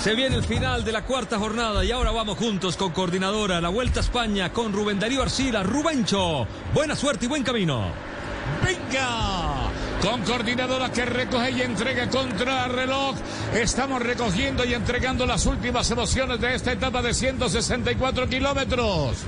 Se viene el final de la cuarta jornada y ahora vamos juntos con Coordinadora, la Vuelta a España con Rubén Darío Arcila. Rubencho, buena suerte y buen camino. Venga, con coordinadora que recoge y entrega contra reloj. Estamos recogiendo y entregando las últimas emociones de esta etapa de 164 kilómetros.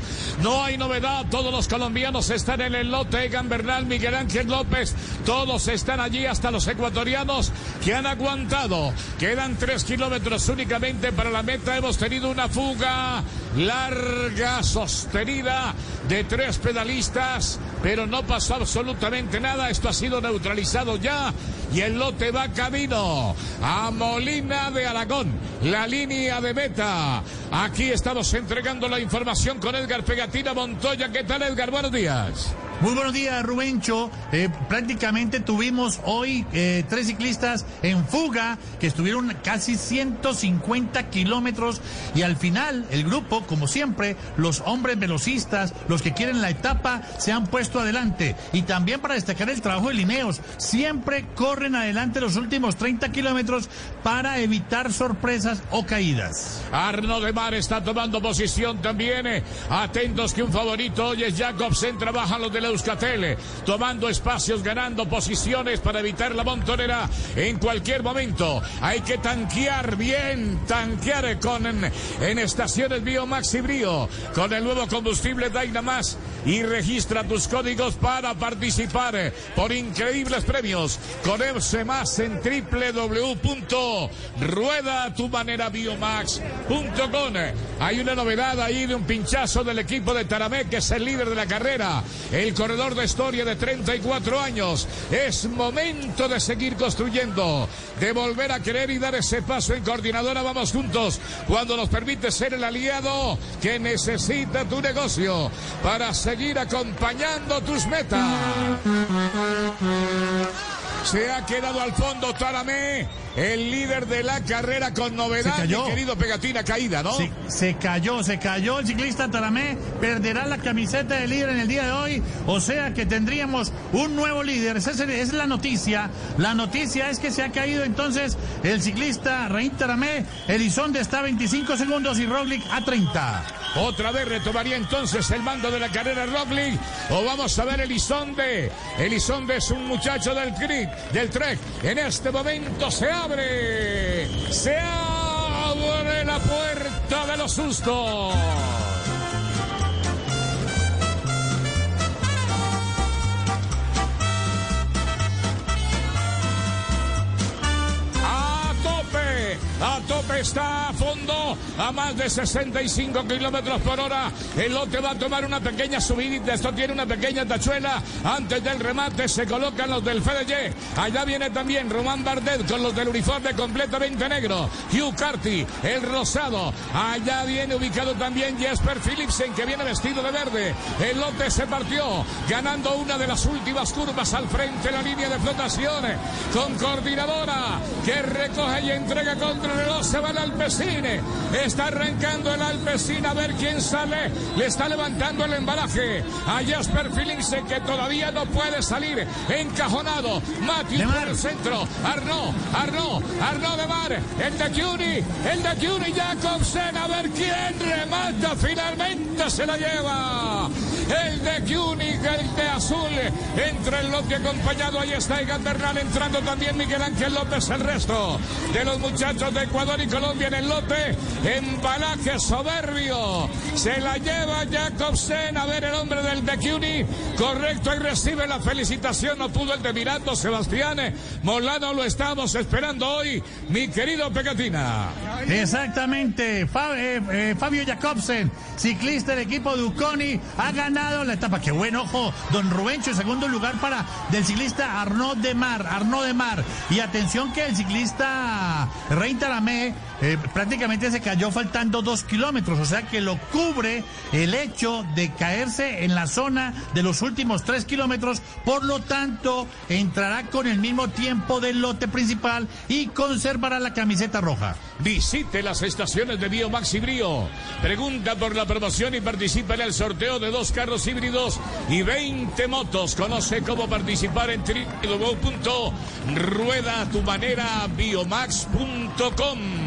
No hay novedad, todos los colombianos están en el lote. Egan Bernal, Miguel Ángel López, todos están allí, hasta los ecuatorianos que han aguantado. Quedan tres kilómetros únicamente para la meta. Hemos tenido una fuga larga, sostenida de tres pedalistas, pero no pasó absolutamente nada. Esto ha sido neutralizado ya y el lote va camino a Molina de Aragón, la línea de meta. Aquí estamos entregando la información con Edgar Pegatina Montoya. ¿Qué tal, Edgar? Buenos días. Muy buenos días, Rubencho. Eh, prácticamente tuvimos hoy eh, tres ciclistas en fuga que estuvieron casi 150 kilómetros y al final el grupo, como siempre, los hombres velocistas, los que quieren la etapa, se han puesto adelante. Y también para destacar el trabajo de Lineos, siempre corren adelante los últimos 30 kilómetros para evitar sorpresas o caídas. Arno de Mar está tomando posición también. eh. Atentos que un favorito hoy es Jacobsen, trabaja los de la Euskatele, tomando espacios, ganando posiciones para evitar la montonera en cualquier momento. Hay que tanquear bien, tanquear con en, estaciones Biomax y Brio, con el nuevo combustible Dynamax y registra tus códigos para participar por increíbles premios. Conoce más en www.ruedaatumanerabiomax.com. Hay una novedad ahí de un pinchazo del equipo de Taramé, que es el líder de la carrera. El corredor de historia de 34 años. Es momento de seguir construyendo, de volver a querer y dar ese paso en coordinadora. Vamos juntos cuando nos permite ser el aliado que necesita tu negocio para seguir acompañando tus metas. Se ha quedado al fondo Taramé, el líder de la carrera con novedad, Se cayó. mi querido Pegatina, caída, ¿no? Se, se cayó, se cayó el ciclista Taramé, perderá la camiseta de líder en el día de hoy, o sea que tendríamos un nuevo líder, esa es, la noticia, la noticia es que se ha caído entonces el ciclista Rein Taramé, Elizondo está a 25 segundos y Roglic a 30. Otra vez retomaría entonces el mando de la carrera Roglic. O vamos a ver Elizonde. Elizonde es un muchacho del del Trek. En este momento se abre. Se abre la puerta de los sustos. A tope está a fondo, a más de 65 kilómetros por hora. El lote va a tomar una pequeña subidita. Esto tiene una pequeña tachuela. Antes del remate se colocan los del FDG. Allá viene también Román Bardet con los del uniforme completamente negro. Hugh Carty, el rosado. Allá viene ubicado también Jesper Philipsen que viene vestido de verde. El lote se partió, ganando una de las últimas curvas al frente la línea de flotación. Con coordinadora que recoge y entrega contra reloj. Se va el Alpecine. Está arrancando el Alpecine a ver quién sale. Le está levantando el embalaje a Jasper Philipsen que todavía no puede salir. Encajonado. De por el centro. Arnaud, Arnaud, Arnaud de Mar. El de Cuny, el de Cuny Jacobsen. A ver quién remata. Finalmente se la lleva. El de Cuny, el de azul. Entra el lote acompañado. Ahí está Egan Bernal entrando también Miguel Ángel López. El resto de los muchachos de Ecuador y Colombia en el lote. Embalaje soberbio. Se la lleva Jacobsen. A ver el hombre del de Cuny. Correcto y recibe la felicitación. No pudo el de Mirando Sebastián. Molano lo estamos esperando hoy. Mi querido Pegatina. Exactamente, eh, eh, Fabio Jacobsen, ciclista del equipo Duconi, ha ganado la etapa. Qué buen ojo, don Rubencho, en segundo lugar para del ciclista Arnaud de Mar, Arnaud de Mar. Y atención que el ciclista Rein Taramé eh, prácticamente se cayó faltando dos kilómetros, o sea que lo cubre el hecho de caerse en la zona de los últimos tres kilómetros, por lo tanto entrará con el mismo tiempo del lote principal y conservará la camiseta roja. Visite las estaciones de Biomax y Brío. Pregunta por la promoción y participa en el sorteo de dos carros híbridos y 20 motos. Conoce cómo participar en www.ruedatumanerabiomax.com.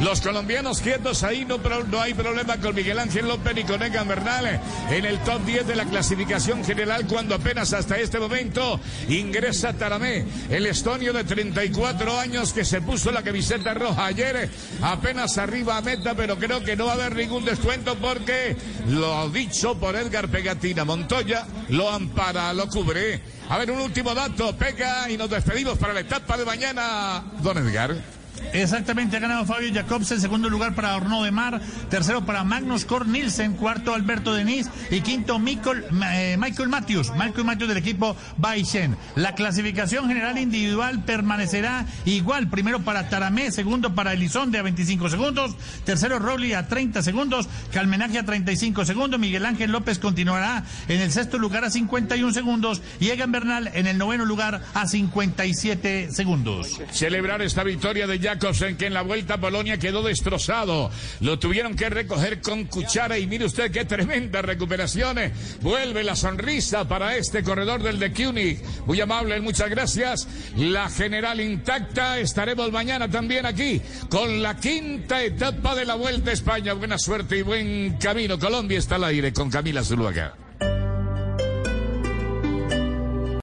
Los colombianos quietos ahí, no, no hay problema con Miguel Ángel López y con Egan Bernal en el top 10 de la clasificación general cuando apenas hasta este momento ingresa Taramé, el estonio de 34 años que se puso la camiseta roja ayer, apenas arriba a meta, pero creo que no va a haber ningún descuento porque lo dicho por Edgar Pegatina Montoya lo ampara, lo cubre. A ver, un último dato, Pega, y nos despedimos para la etapa de mañana, don Edgar. Exactamente, ha ganado Fabio Jacobsen, segundo lugar para Horno de Mar, tercero para Magnus Cor Nielsen, cuarto Alberto Denis y quinto Michael, eh, Michael Matthews, Michael Matthews del equipo Baishen. La clasificación general individual permanecerá igual, primero para Taramé, segundo para Elizonde a 25 segundos, tercero Rowley a 30 segundos, Calmenaje a 35 segundos, Miguel Ángel López continuará en el sexto lugar a 51 segundos y Egan Bernal en el noveno lugar a 57 segundos. Celebrar esta victoria de Jacobsen que en la vuelta a Polonia quedó destrozado. Lo tuvieron que recoger con cuchara y mire usted qué tremenda recuperación. Vuelve la sonrisa para este corredor del de Kunig. Muy amable, muchas gracias. La general intacta. Estaremos mañana también aquí con la quinta etapa de la Vuelta a España. Buena suerte y buen camino. Colombia está al aire con Camila Zuluaga.